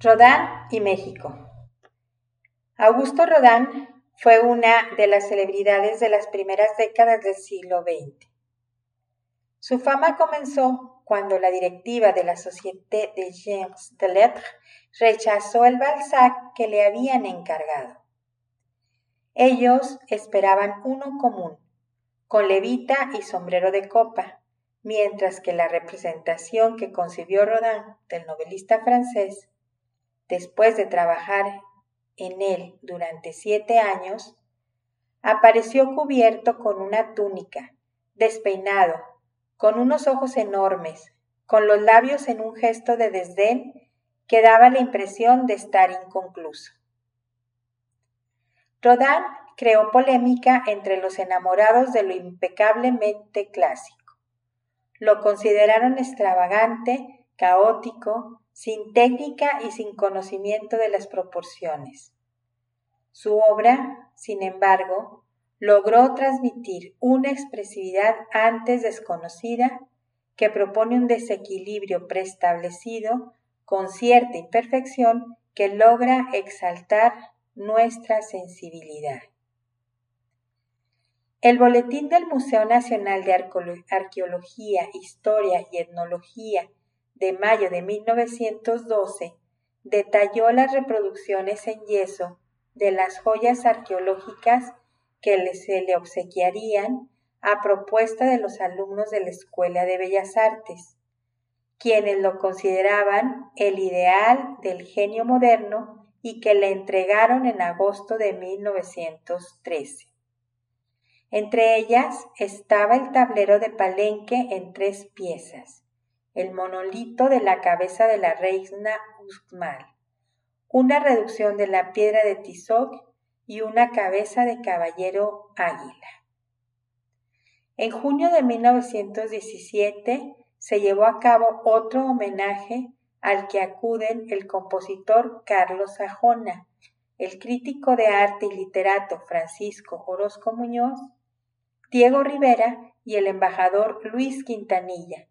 Rodin y México. Augusto Rodin fue una de las celebridades de las primeras décadas del siglo XX. Su fama comenzó cuando la directiva de la Société de Gens de Lettres rechazó el Balzac que le habían encargado. Ellos esperaban uno común, con levita y sombrero de copa, mientras que la representación que concibió Rodin del novelista francés después de trabajar en él durante siete años, apareció cubierto con una túnica, despeinado, con unos ojos enormes, con los labios en un gesto de desdén que daba la impresión de estar inconcluso. Rodin creó polémica entre los enamorados de lo impecablemente clásico. Lo consideraron extravagante, caótico, sin técnica y sin conocimiento de las proporciones. Su obra, sin embargo, logró transmitir una expresividad antes desconocida que propone un desequilibrio preestablecido con cierta imperfección que logra exaltar nuestra sensibilidad. El Boletín del Museo Nacional de Arqueología, Historia y Etnología de mayo de 1912 detalló las reproducciones en yeso de las joyas arqueológicas que se le obsequiarían a propuesta de los alumnos de la Escuela de Bellas Artes, quienes lo consideraban el ideal del genio moderno y que le entregaron en agosto de 1913. Entre ellas estaba el tablero de Palenque en tres piezas, el monolito de la cabeza de la reina Uxmal, una reducción de la piedra de Tizoc y una cabeza de caballero águila. En junio de 1917 se llevó a cabo otro homenaje al que acuden el compositor Carlos Sajona, el crítico de arte y literato Francisco Orozco Muñoz, Diego Rivera y el embajador Luis Quintanilla,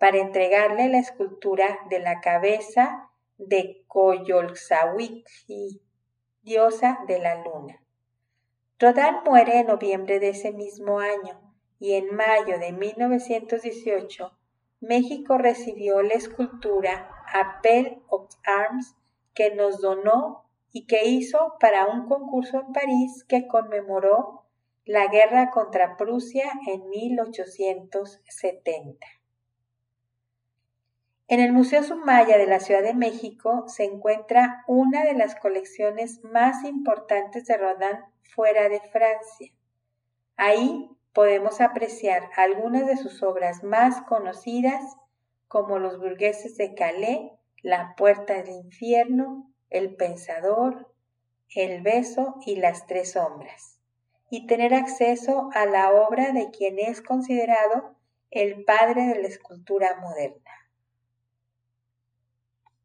para entregarle la escultura de la cabeza de Coyolxauhqui, diosa de la luna. Rodin muere en noviembre de ese mismo año y en mayo de 1918 México recibió la escultura Appel of Arms que nos donó y que hizo para un concurso en París que conmemoró la guerra contra Prusia en 1870. En el Museo Sumaya de la Ciudad de México se encuentra una de las colecciones más importantes de Rodin fuera de Francia. Ahí podemos apreciar algunas de sus obras más conocidas como Los burgueses de Calais, La puerta del infierno, El pensador, El beso y Las tres sombras, y tener acceso a la obra de quien es considerado el padre de la escultura moderna.